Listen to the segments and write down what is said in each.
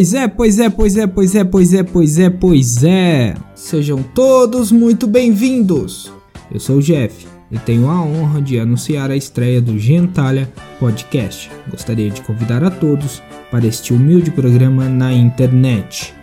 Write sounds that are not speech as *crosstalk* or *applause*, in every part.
Pois é, pois é, pois é, pois é, pois é, pois é, pois é. Sejam todos muito bem-vindos. Eu sou o Jeff e tenho a honra de anunciar a estreia do Gentalha Podcast. Gostaria de convidar a todos para este humilde programa na internet.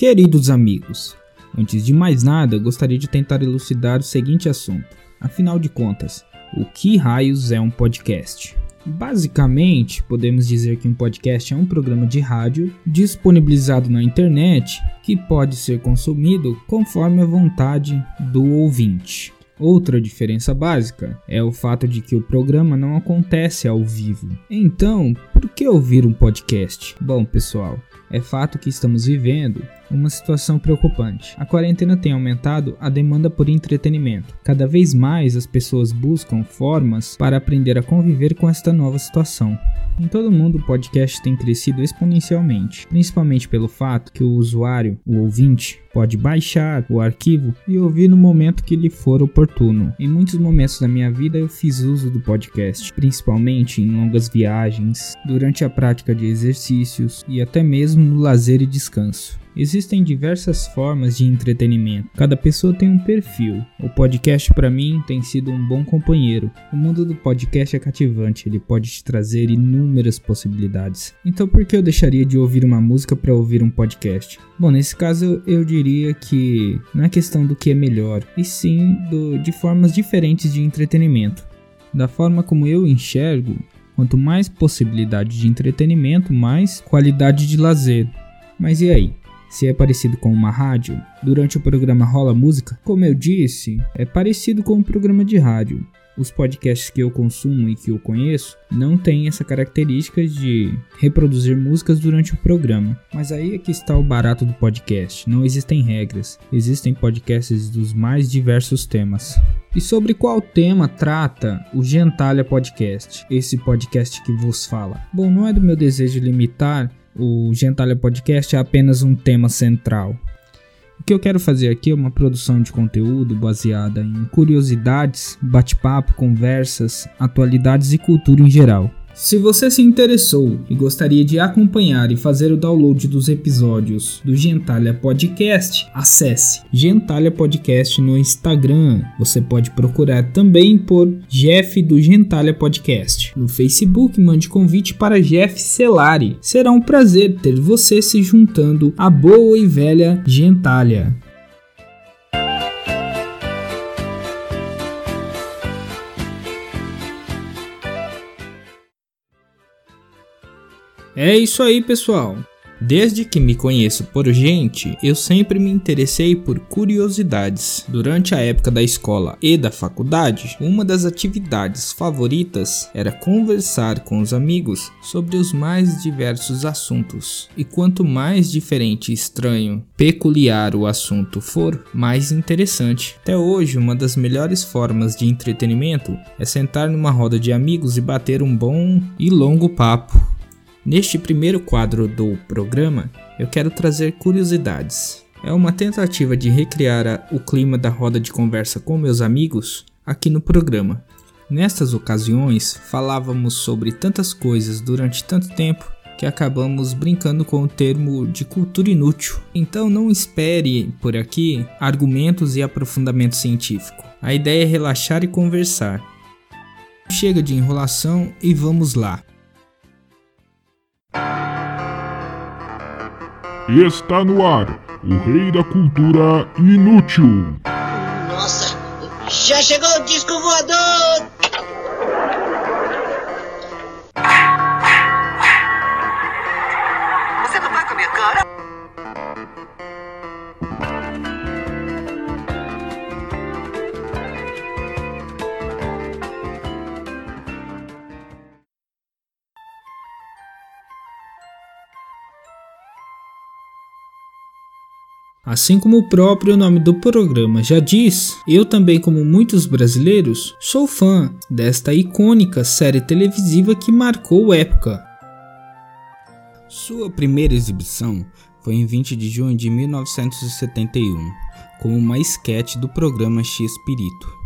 Queridos amigos, antes de mais nada, gostaria de tentar elucidar o seguinte assunto. Afinal de contas, o que raios é um podcast? Basicamente, podemos dizer que um podcast é um programa de rádio disponibilizado na internet que pode ser consumido conforme a vontade do ouvinte. Outra diferença básica é o fato de que o programa não acontece ao vivo. Então, por que ouvir um podcast? Bom, pessoal, é fato que estamos vivendo uma situação preocupante. A quarentena tem aumentado a demanda por entretenimento. Cada vez mais as pessoas buscam formas para aprender a conviver com esta nova situação. Em todo o mundo, o podcast tem crescido exponencialmente, principalmente pelo fato que o usuário, o ouvinte, pode baixar o arquivo e ouvir no momento que lhe for oportuno. Em muitos momentos da minha vida eu fiz uso do podcast, principalmente em longas viagens, durante a prática de exercícios e até mesmo no lazer e descanso. Existem diversas formas de entretenimento. Cada pessoa tem um perfil. O podcast para mim tem sido um bom companheiro. O mundo do podcast é cativante, ele pode te trazer inúmeras possibilidades. Então por que eu deixaria de ouvir uma música para ouvir um podcast? Bom, nesse caso eu diria que não é questão do que é melhor, e sim do, de formas diferentes de entretenimento. Da forma como eu enxergo, quanto mais possibilidade de entretenimento, mais qualidade de lazer. Mas e aí? se é parecido com uma rádio. Durante o programa Rola Música, como eu disse, é parecido com um programa de rádio. Os podcasts que eu consumo e que eu conheço não têm essa característica de reproduzir músicas durante o programa. Mas aí é que está o barato do podcast. Não existem regras. Existem podcasts dos mais diversos temas. E sobre qual tema trata o Gentalha Podcast, esse podcast que vos fala? Bom, não é do meu desejo limitar o Gentalha Podcast é apenas um tema central. O que eu quero fazer aqui é uma produção de conteúdo baseada em curiosidades, bate-papo, conversas, atualidades e cultura em geral. Se você se interessou e gostaria de acompanhar e fazer o download dos episódios do Gentalha Podcast, acesse Gentalha Podcast no Instagram. Você pode procurar também por Jeff do Gentalha Podcast. No Facebook, mande convite para Jeff Celari. Será um prazer ter você se juntando à boa e velha Gentalha. É isso aí, pessoal. Desde que me conheço por gente, eu sempre me interessei por curiosidades. Durante a época da escola e da faculdade, uma das atividades favoritas era conversar com os amigos sobre os mais diversos assuntos. E quanto mais diferente, estranho, peculiar o assunto for, mais interessante. Até hoje, uma das melhores formas de entretenimento é sentar numa roda de amigos e bater um bom e longo papo. Neste primeiro quadro do programa, eu quero trazer curiosidades. É uma tentativa de recriar o clima da roda de conversa com meus amigos aqui no programa. Nestas ocasiões, falávamos sobre tantas coisas durante tanto tempo que acabamos brincando com o termo de cultura inútil. Então não espere por aqui argumentos e aprofundamento científico. A ideia é relaxar e conversar. Chega de enrolação e vamos lá. Está no ar, o rei da cultura inútil. Nossa, já chegou o disco voador! Assim como o próprio nome do programa já diz, eu também, como muitos brasileiros, sou fã desta icônica série televisiva que marcou época. Sua primeira exibição foi em 20 de junho de 1971, como uma esquete do programa X-Pirito.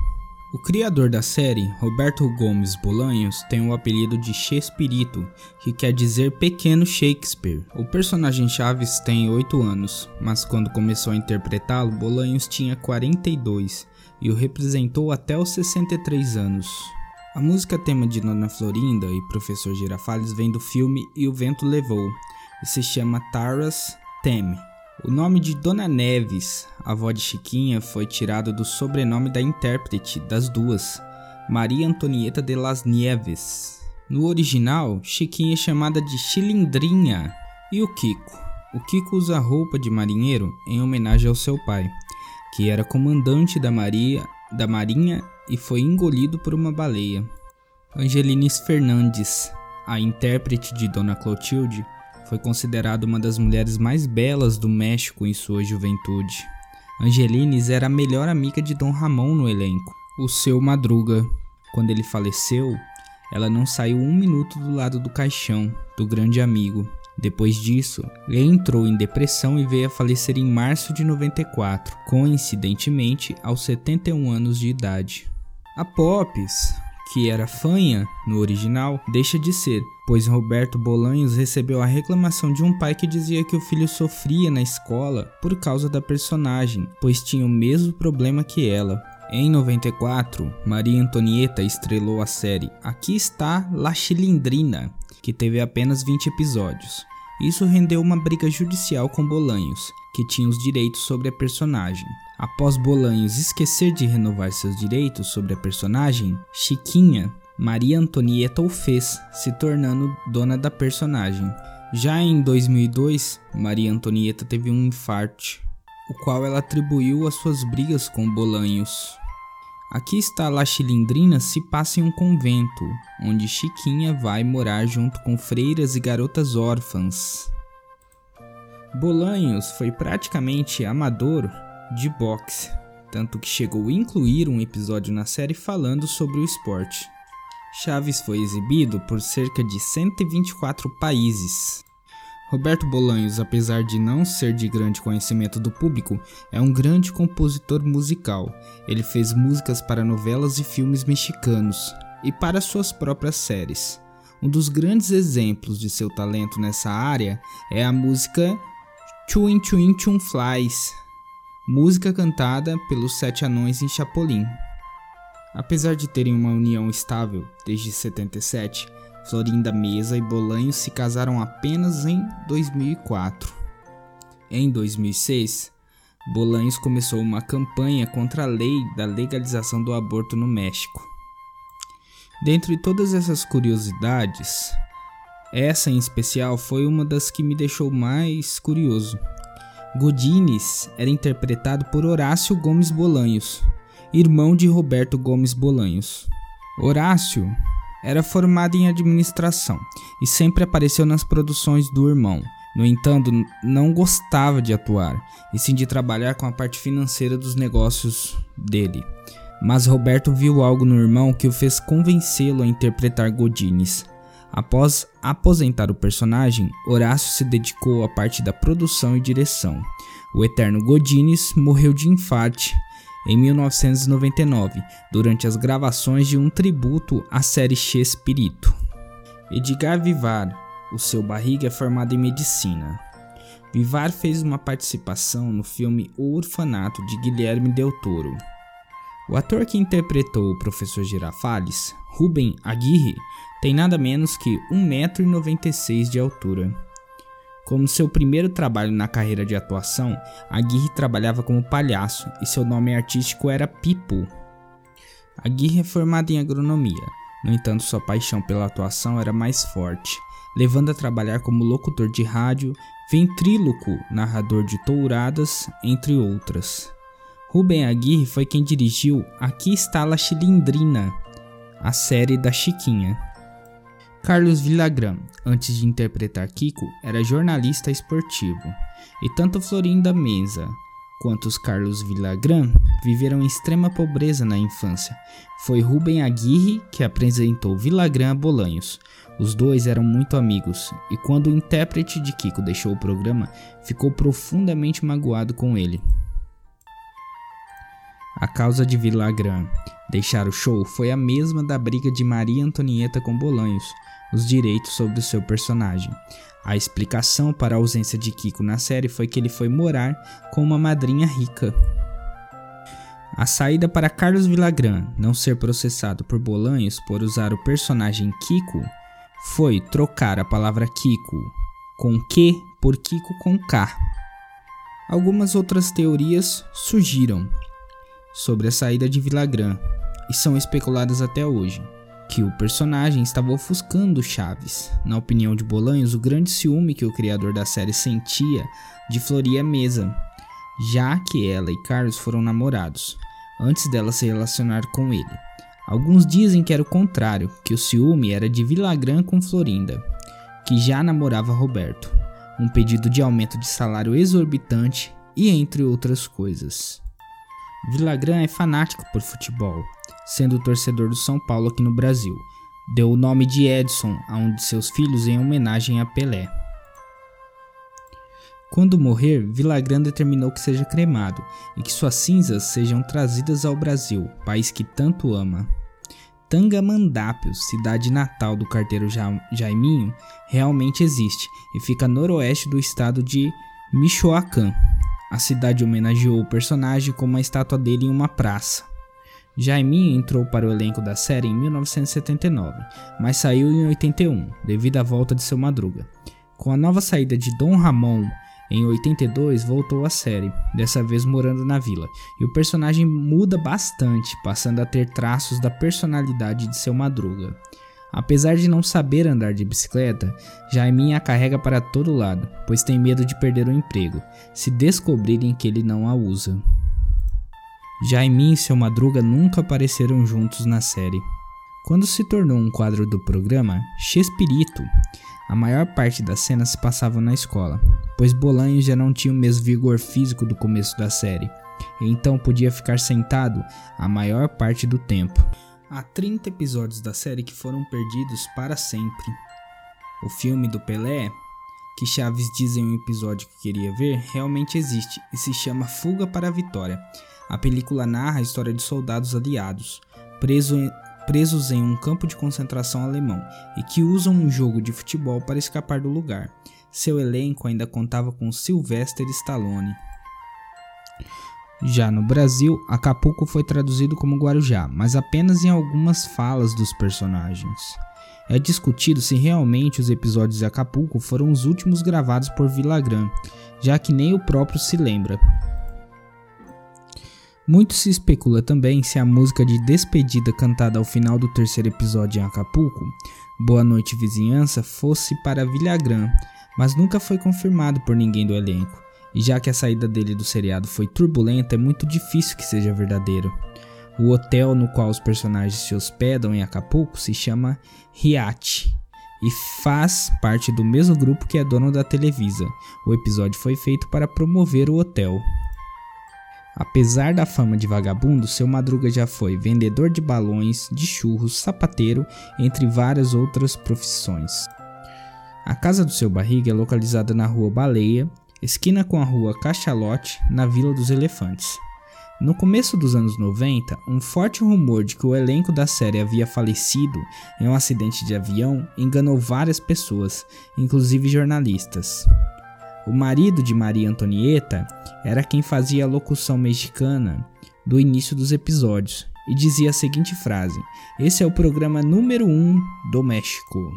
O criador da série, Roberto Gomes Bolanhos, tem o apelido de Chespirito, que quer dizer pequeno Shakespeare. O personagem Chaves tem 8 anos, mas quando começou a interpretá-lo, Bolanhos tinha 42 e o representou até os 63 anos. A música tema de Dona Florinda e Professor Girafales vem do filme E o Vento Levou e se chama Taras Theme. O nome de Dona Neves, avó de Chiquinha, foi tirado do sobrenome da intérprete das duas, Maria Antonieta de las Nieves. No original, Chiquinha é chamada de Chilindrinha. E o Kiko? O Kiko usa roupa de marinheiro em homenagem ao seu pai, que era comandante da, Maria, da Marinha e foi engolido por uma baleia. Angelines Fernandes, a intérprete de Dona Clotilde, foi considerada uma das mulheres mais belas do México em sua juventude. Angelines era a melhor amiga de Dom Ramon no elenco, o seu Madruga. Quando ele faleceu, ela não saiu um minuto do lado do caixão do grande amigo. Depois disso, entrou em depressão e veio a falecer em março de 94, coincidentemente aos 71 anos de idade. A Pops que era fanha no original, deixa de ser, pois Roberto Bolanhos recebeu a reclamação de um pai que dizia que o filho sofria na escola por causa da personagem, pois tinha o mesmo problema que ela. Em 94, Maria Antonieta estrelou a série Aqui está La Chilindrina, que teve apenas 20 episódios. Isso rendeu uma briga judicial com Bolanhos, que tinha os direitos sobre a personagem. Após Bolanhos esquecer de renovar seus direitos sobre a personagem, Chiquinha, Maria Antonieta o fez, se tornando dona da personagem. Já em 2002, Maria Antonieta teve um infarto, o qual ela atribuiu às suas brigas com Bolanhos. Aqui está La Chilindrina se passa em um convento, onde Chiquinha vai morar junto com freiras e garotas órfãs. Bolanhos foi praticamente amador de boxe, tanto que chegou a incluir um episódio na série falando sobre o esporte. Chaves foi exibido por cerca de 124 países. Roberto Bolanhos, apesar de não ser de grande conhecimento do público, é um grande compositor musical. Ele fez músicas para novelas e filmes mexicanos e para suas próprias séries. Um dos grandes exemplos de seu talento nessa área é a música Chewin Chewin Chum Flies, música cantada pelos Sete Anões em Chapolin. Apesar de terem uma união estável desde 77, Florinda Mesa e Bolanhos se casaram apenas em 2004. Em 2006, Bolanhos começou uma campanha contra a lei da legalização do aborto no México. Dentre todas essas curiosidades, essa em especial foi uma das que me deixou mais curioso. Godines era interpretado por Horácio Gomes Bolanhos, irmão de Roberto Gomes Bolanhos. Horácio era formado em administração e sempre apareceu nas produções do irmão. No entanto, não gostava de atuar, e sim de trabalhar com a parte financeira dos negócios dele. Mas Roberto viu algo no irmão que o fez convencê-lo a interpretar Godines. Após aposentar o personagem, Horácio se dedicou à parte da produção e direção. O eterno Godines morreu de infarte em 1999, durante as gravações de um tributo à série Chespirito. Edgar Vivar, o seu barriga é formado em medicina. Vivar fez uma participação no filme O Orfanato de Guilherme Del Toro. O ator que interpretou o professor Girafales, Ruben Aguirre, tem nada menos que 1,96m de altura. Como seu primeiro trabalho na carreira de atuação, Aguirre trabalhava como palhaço e seu nome artístico era Pipo. Aguirre é formado em agronomia, no entanto, sua paixão pela atuação era mais forte, levando a trabalhar como locutor de rádio, ventríloco, narrador de touradas, entre outras. Rubem Aguirre foi quem dirigiu Aqui está a Chilindrina, a série da Chiquinha. Carlos Villagrán, antes de interpretar Kiko, era jornalista esportivo, e tanto Florinda Mesa quanto os Carlos Villagrán viveram em extrema pobreza na infância. Foi Rubem Aguirre que apresentou Villagrán a Bolanhos. Os dois eram muito amigos, e quando o intérprete de Kiko deixou o programa, ficou profundamente magoado com ele. A causa de Villagrán deixar o show foi a mesma da briga de Maria Antonieta com Bolanhos, os direitos sobre o seu personagem. A explicação para a ausência de Kiko na série foi que ele foi morar com uma madrinha rica. A saída para Carlos Villagrán não ser processado por Bolanhos por usar o personagem Kiko foi trocar a palavra Kiko com Q por Kiko com K. Algumas outras teorias surgiram sobre a saída de Villagrán e são especuladas até hoje que o personagem estava ofuscando Chaves. Na opinião de Bolanhos, o grande ciúme que o criador da série sentia de Floria Mesa, já que ela e Carlos foram namorados, antes dela se relacionar com ele. Alguns dizem que era o contrário, que o ciúme era de Villagrán com Florinda, que já namorava Roberto, um pedido de aumento de salário exorbitante e entre outras coisas. Villagrán é fanático por futebol sendo torcedor do São Paulo aqui no Brasil. Deu o nome de Edson a um de seus filhos em homenagem a Pelé. Quando morrer, Villagrán determinou que seja cremado e que suas cinzas sejam trazidas ao Brasil, país que tanto ama. Tangamandápio, cidade natal do carteiro ja Jaiminho, realmente existe e fica noroeste do estado de Michoacán. A cidade homenageou o personagem com uma estátua dele em uma praça. Jaiminho entrou para o elenco da série em 1979, mas saiu em 81, devido à volta de seu Madruga. Com a nova saída de Dom Ramon em 82, voltou à série, dessa vez morando na vila, e o personagem muda bastante, passando a ter traços da personalidade de seu Madruga. Apesar de não saber andar de bicicleta, Jaiminho a carrega para todo lado, pois tem medo de perder o emprego, se descobrirem que ele não a usa. Jaime e seu Madruga nunca apareceram juntos na série. Quando se tornou um quadro do programa, Chespirito, a maior parte das cenas se passavam na escola, pois Bolanho já não tinha o mesmo vigor físico do começo da série, e então podia ficar sentado a maior parte do tempo. Há 30 episódios da série que foram perdidos para sempre. O filme do Pelé, que Chaves diz em um episódio que queria ver, realmente existe e se chama Fuga para a Vitória a película narra a história de soldados aliados, preso em, presos em um campo de concentração alemão e que usam um jogo de futebol para escapar do lugar. Seu elenco ainda contava com Sylvester Stallone. Já no Brasil, Acapulco foi traduzido como Guarujá, mas apenas em algumas falas dos personagens. É discutido se realmente os episódios de Acapulco foram os últimos gravados por Villagrán, já que nem o próprio se lembra. Muito se especula também se a música de despedida cantada ao final do terceiro episódio em Acapulco, Boa Noite Vizinhança, fosse para Villagrán, mas nunca foi confirmado por ninguém do elenco, e já que a saída dele do seriado foi turbulenta, é muito difícil que seja verdadeiro. O hotel no qual os personagens se hospedam em Acapulco se chama Riachi e faz parte do mesmo grupo que é dono da Televisa. O episódio foi feito para promover o hotel. Apesar da fama de vagabundo, seu Madruga já foi vendedor de balões, de churros, sapateiro, entre várias outras profissões. A casa do seu barriga é localizada na rua Baleia, esquina com a rua Cachalote, na Vila dos Elefantes. No começo dos anos 90, um forte rumor de que o elenco da série havia falecido em um acidente de avião enganou várias pessoas, inclusive jornalistas. O marido de Maria Antonieta era quem fazia a locução mexicana do início dos episódios e dizia a seguinte frase: Esse é o programa número 1 um do México.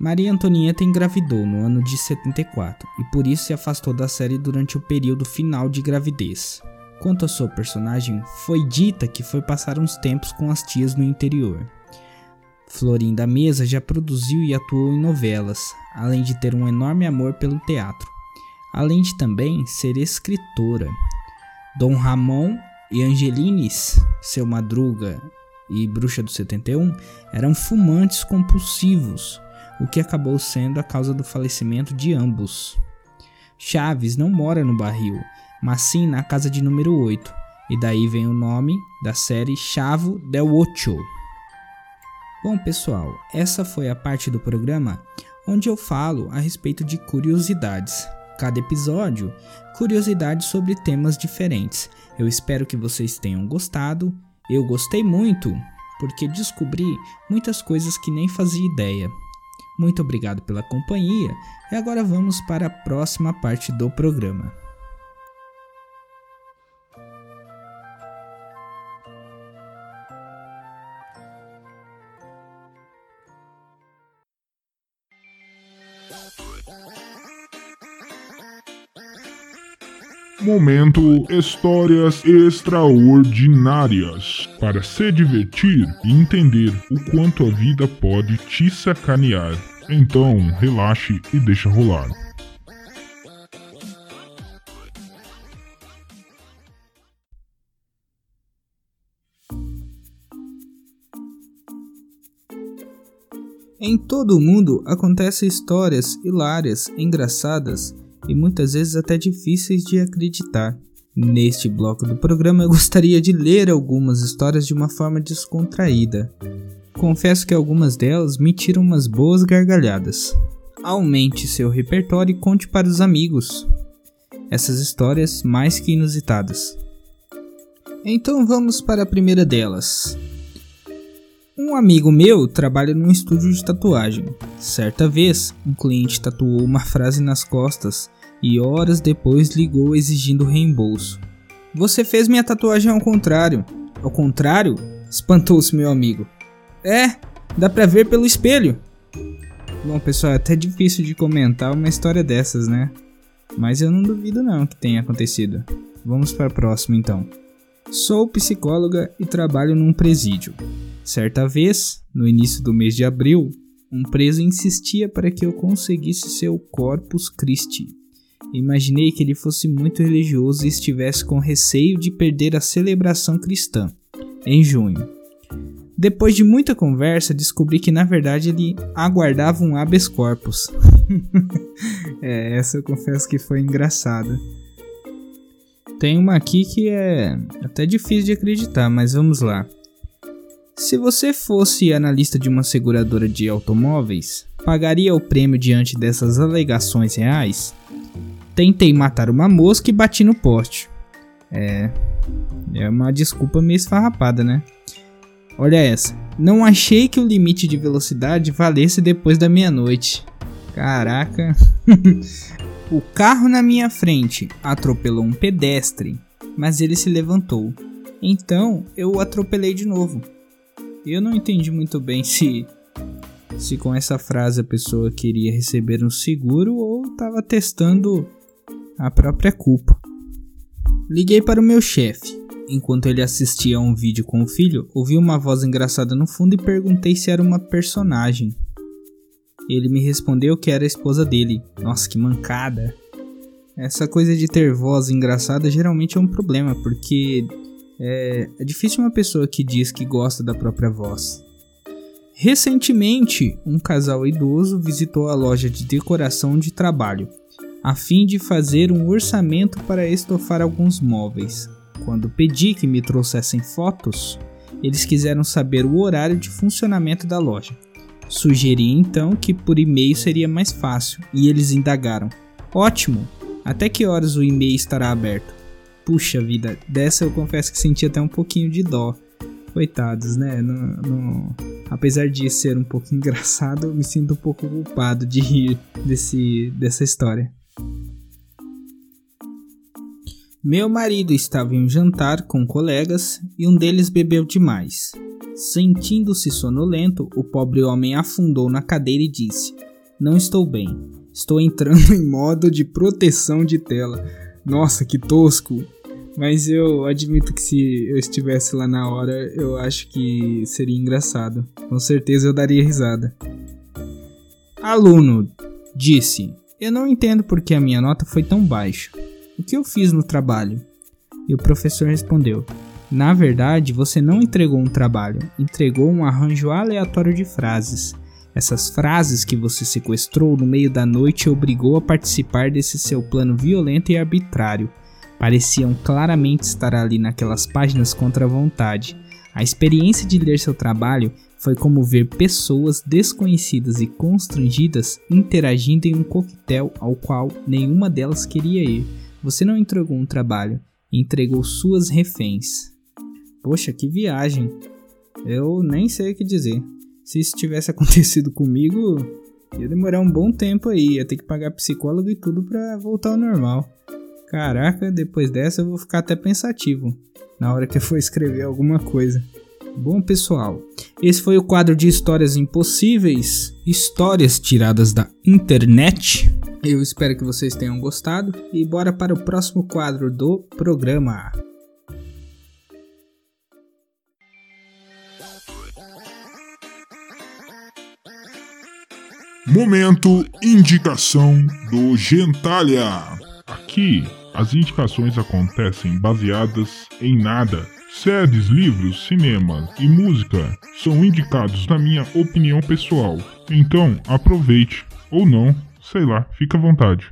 Maria Antonieta engravidou no ano de 74 e por isso se afastou da série durante o período final de gravidez. Quanto à sua personagem, foi dita que foi passar uns tempos com as tias no interior. Florinda Mesa já produziu e atuou em novelas, além de ter um enorme amor pelo teatro, além de também ser escritora. Dom Ramon e Angelines, seu Madruga e Bruxa do 71, eram fumantes compulsivos, o que acabou sendo a causa do falecimento de ambos. Chaves não mora no barril, mas sim na casa de número 8, e daí vem o nome da série Chavo del Ocho. Bom, pessoal, essa foi a parte do programa onde eu falo a respeito de curiosidades. Cada episódio, curiosidades sobre temas diferentes. Eu espero que vocês tenham gostado. Eu gostei muito, porque descobri muitas coisas que nem fazia ideia. Muito obrigado pela companhia e agora vamos para a próxima parte do programa. Momento Histórias Extraordinárias. Para se divertir e entender o quanto a vida pode te sacanear. Então, relaxe e deixa rolar. Em todo o mundo acontecem histórias hilárias, engraçadas e muitas vezes até difíceis de acreditar. Neste bloco do programa eu gostaria de ler algumas histórias de uma forma descontraída. Confesso que algumas delas me tiram umas boas gargalhadas. Aumente seu repertório e conte para os amigos essas histórias mais que inusitadas. Então vamos para a primeira delas. Um amigo meu trabalha num estúdio de tatuagem. Certa vez, um cliente tatuou uma frase nas costas e horas depois ligou exigindo reembolso. Você fez minha tatuagem ao contrário. Ao contrário? Espantou-se meu amigo. É, dá pra ver pelo espelho. Bom, pessoal, é até difícil de comentar uma história dessas, né? Mas eu não duvido não que tenha acontecido. Vamos para a próxima então. Sou psicóloga e trabalho num presídio. Certa vez, no início do mês de abril, um preso insistia para que eu conseguisse seu Corpus Christi, Imaginei que ele fosse muito religioso e estivesse com receio de perder a celebração cristã, em junho. Depois de muita conversa, descobri que na verdade ele aguardava um habeas corpus. *laughs* é, essa eu confesso que foi engraçada. Tem uma aqui que é até difícil de acreditar, mas vamos lá. Se você fosse analista de uma seguradora de automóveis, pagaria o prêmio diante dessas alegações reais? Tentei matar uma mosca e bati no poste. É. É uma desculpa meio esfarrapada, né? Olha essa. Não achei que o limite de velocidade valesse depois da meia-noite. Caraca. *laughs* o carro na minha frente atropelou um pedestre, mas ele se levantou. Então eu o atropelei de novo. Eu não entendi muito bem se se com essa frase a pessoa queria receber um seguro ou estava testando a própria culpa. Liguei para o meu chefe. Enquanto ele assistia a um vídeo com o filho, ouvi uma voz engraçada no fundo e perguntei se era uma personagem. Ele me respondeu que era a esposa dele. Nossa, que mancada! Essa coisa de ter voz engraçada geralmente é um problema, porque é, é difícil uma pessoa que diz que gosta da própria voz. Recentemente, um casal idoso visitou a loja de decoração de trabalho a fim de fazer um orçamento para estofar alguns móveis. Quando pedi que me trouxessem fotos, eles quiseram saber o horário de funcionamento da loja. Sugeri então que por e-mail seria mais fácil e eles indagaram: Ótimo! Até que horas o e-mail estará aberto? Puxa vida, dessa eu confesso que senti até um pouquinho de dó. Coitados, né? Apesar de ser um pouco *laughs* engraçado, eu me sinto um pouco culpado de rir desse, dessa história. Meu marido estava em um jantar com colegas e um deles bebeu demais. Sentindo-se sonolento, o pobre homem afundou na cadeira e disse: Não estou bem. Estou entrando *laughs* em modo de proteção de tela. Nossa, que tosco! Mas eu admito que se eu estivesse lá na hora, eu acho que seria engraçado. Com certeza eu daria risada. Aluno disse: Eu não entendo porque a minha nota foi tão baixa. O que eu fiz no trabalho? E o professor respondeu: Na verdade, você não entregou um trabalho, entregou um arranjo aleatório de frases. Essas frases que você sequestrou no meio da noite e obrigou a participar desse seu plano violento e arbitrário. pareciam claramente estar ali naquelas páginas contra a vontade. A experiência de ler seu trabalho foi como ver pessoas desconhecidas e constrangidas interagindo em um coquetel ao qual nenhuma delas queria ir. Você não entregou um trabalho, entregou suas reféns. Poxa, que viagem! Eu nem sei o que dizer. Se isso tivesse *laughs* acontecido comigo, ia demorar um bom tempo aí, ia ter que pagar psicólogo e tudo para voltar ao normal. Caraca, depois dessa eu vou ficar até pensativo na hora que eu for escrever alguma coisa. Bom, pessoal, esse foi o quadro de histórias impossíveis, histórias tiradas da internet. Eu espero que vocês tenham gostado e bora para o próximo quadro do programa. Momento Indicação do Gentalha. Aqui, as indicações acontecem baseadas em nada Séries, livros, cinema e música são indicados na minha opinião pessoal. Então, aproveite. Ou não, sei lá, fica à vontade.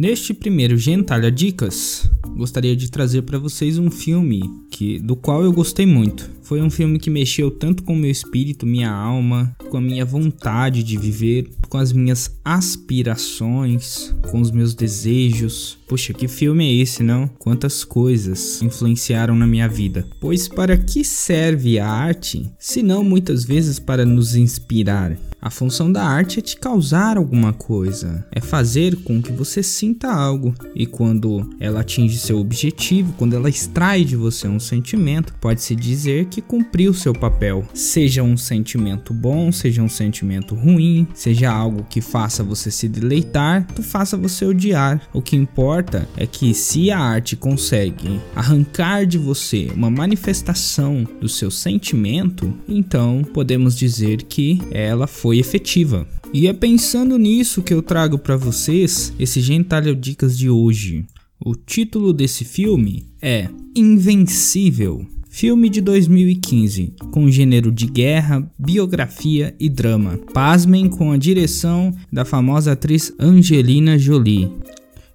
Neste primeiro Gentalha Dicas, gostaria de trazer para vocês um filme que do qual eu gostei muito. Foi um filme que mexeu tanto com meu espírito, minha alma, com a minha vontade de viver, com as minhas aspirações, com os meus desejos. Poxa, que filme é esse, não? Quantas coisas influenciaram na minha vida. Pois para que serve a arte, se não muitas vezes para nos inspirar? A função da arte é te causar alguma coisa, é fazer com que você sinta algo. E quando ela atinge seu objetivo, quando ela extrai de você um sentimento, pode-se dizer que cumpriu seu papel. Seja um sentimento bom, seja um sentimento ruim, seja algo que faça você se deleitar, tu faça você odiar. O que importa é que se a arte consegue arrancar de você uma manifestação do seu sentimento, então podemos dizer que ela foi efetiva. E é pensando nisso que eu trago para vocês esse Gentalho Dicas de hoje. O título desse filme é Invencível. Filme de 2015, com gênero de guerra, biografia e drama. Pasmem com a direção da famosa atriz Angelina Jolie.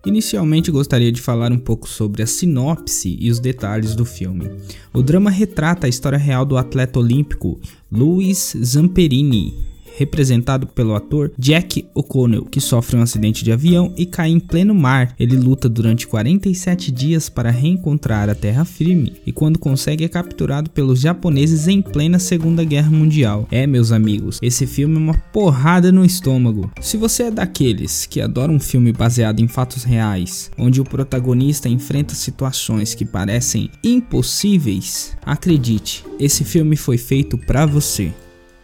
Inicialmente gostaria de falar um pouco sobre a sinopse e os detalhes do filme. O drama retrata a história real do atleta olímpico Luiz Zamperini, representado pelo ator Jack O'Connell, que sofre um acidente de avião e cai em pleno mar. Ele luta durante 47 dias para reencontrar a terra firme e quando consegue é capturado pelos japoneses em plena Segunda Guerra Mundial. É, meus amigos, esse filme é uma porrada no estômago. Se você é daqueles que adoram um filme baseado em fatos reais, onde o protagonista enfrenta situações que parecem impossíveis, acredite, esse filme foi feito para você.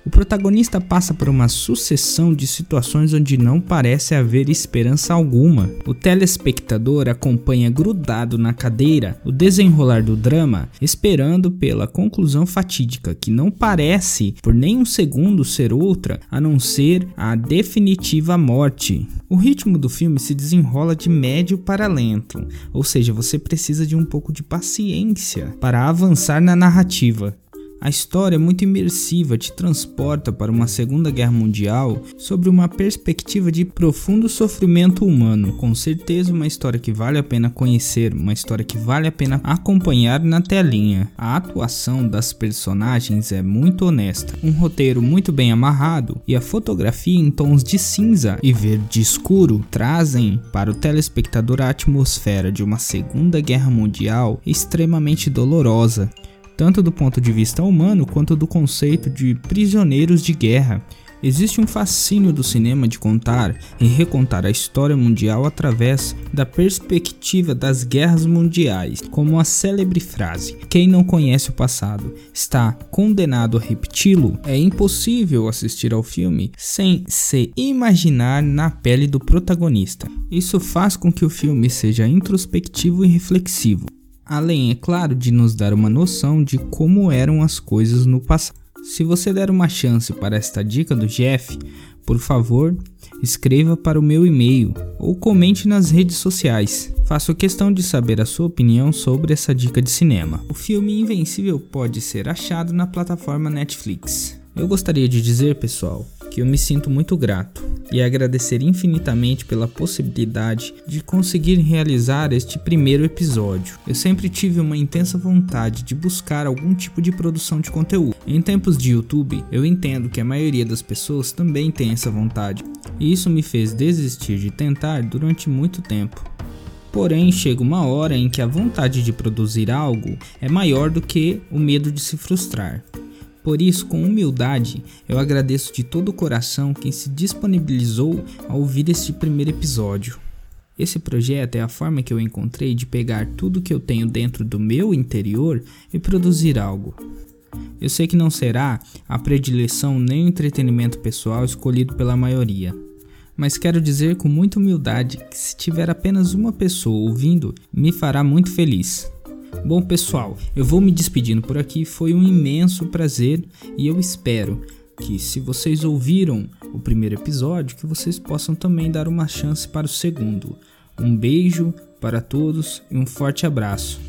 O protagonista passa por uma sucessão de situações onde não parece haver esperança alguma. O telespectador acompanha grudado na cadeira o desenrolar do drama, esperando pela conclusão fatídica que não parece por nem um segundo ser outra a não ser a definitiva morte. O ritmo do filme se desenrola de médio para lento, ou seja, você precisa de um pouco de paciência para avançar na narrativa. A história é muito imersiva, te transporta para uma Segunda Guerra Mundial sobre uma perspectiva de profundo sofrimento humano. Com certeza, uma história que vale a pena conhecer, uma história que vale a pena acompanhar na telinha. A atuação das personagens é muito honesta, um roteiro muito bem amarrado e a fotografia em tons de cinza e verde escuro trazem para o telespectador a atmosfera de uma Segunda Guerra Mundial extremamente dolorosa tanto do ponto de vista humano quanto do conceito de prisioneiros de guerra. Existe um fascínio do cinema de contar e recontar a história mundial através da perspectiva das guerras mundiais, como a célebre frase: Quem não conhece o passado está condenado a repeti-lo. É impossível assistir ao filme sem se imaginar na pele do protagonista. Isso faz com que o filme seja introspectivo e reflexivo além, é claro, de nos dar uma noção de como eram as coisas no passado. Se você der uma chance para esta dica do Jeff, por favor, escreva para o meu e-mail ou comente nas redes sociais. Faço questão de saber a sua opinião sobre essa dica de cinema. O filme Invencível pode ser achado na plataforma Netflix. Eu gostaria de dizer, pessoal, que eu me sinto muito grato e agradecer infinitamente pela possibilidade de conseguir realizar este primeiro episódio. Eu sempre tive uma intensa vontade de buscar algum tipo de produção de conteúdo. Em tempos de YouTube, eu entendo que a maioria das pessoas também tem essa vontade, e isso me fez desistir de tentar durante muito tempo. Porém, chega uma hora em que a vontade de produzir algo é maior do que o medo de se frustrar. Por isso, com humildade, eu agradeço de todo o coração quem se disponibilizou a ouvir este primeiro episódio. Esse projeto é a forma que eu encontrei de pegar tudo que eu tenho dentro do meu interior e produzir algo. Eu sei que não será a predileção nem o entretenimento pessoal escolhido pela maioria, mas quero dizer com muita humildade que se tiver apenas uma pessoa ouvindo, me fará muito feliz. Bom, pessoal, eu vou me despedindo por aqui. Foi um imenso prazer e eu espero que, se vocês ouviram o primeiro episódio, que vocês possam também dar uma chance para o segundo. Um beijo para todos e um forte abraço.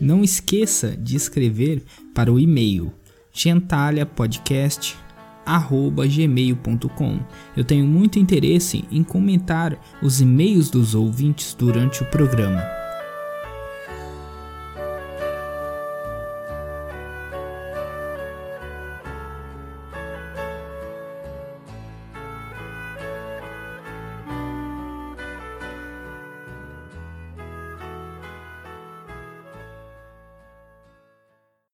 Não esqueça de escrever para o e-mail gentaliapodcast@gmail.com. Eu tenho muito interesse em comentar os e-mails dos ouvintes durante o programa.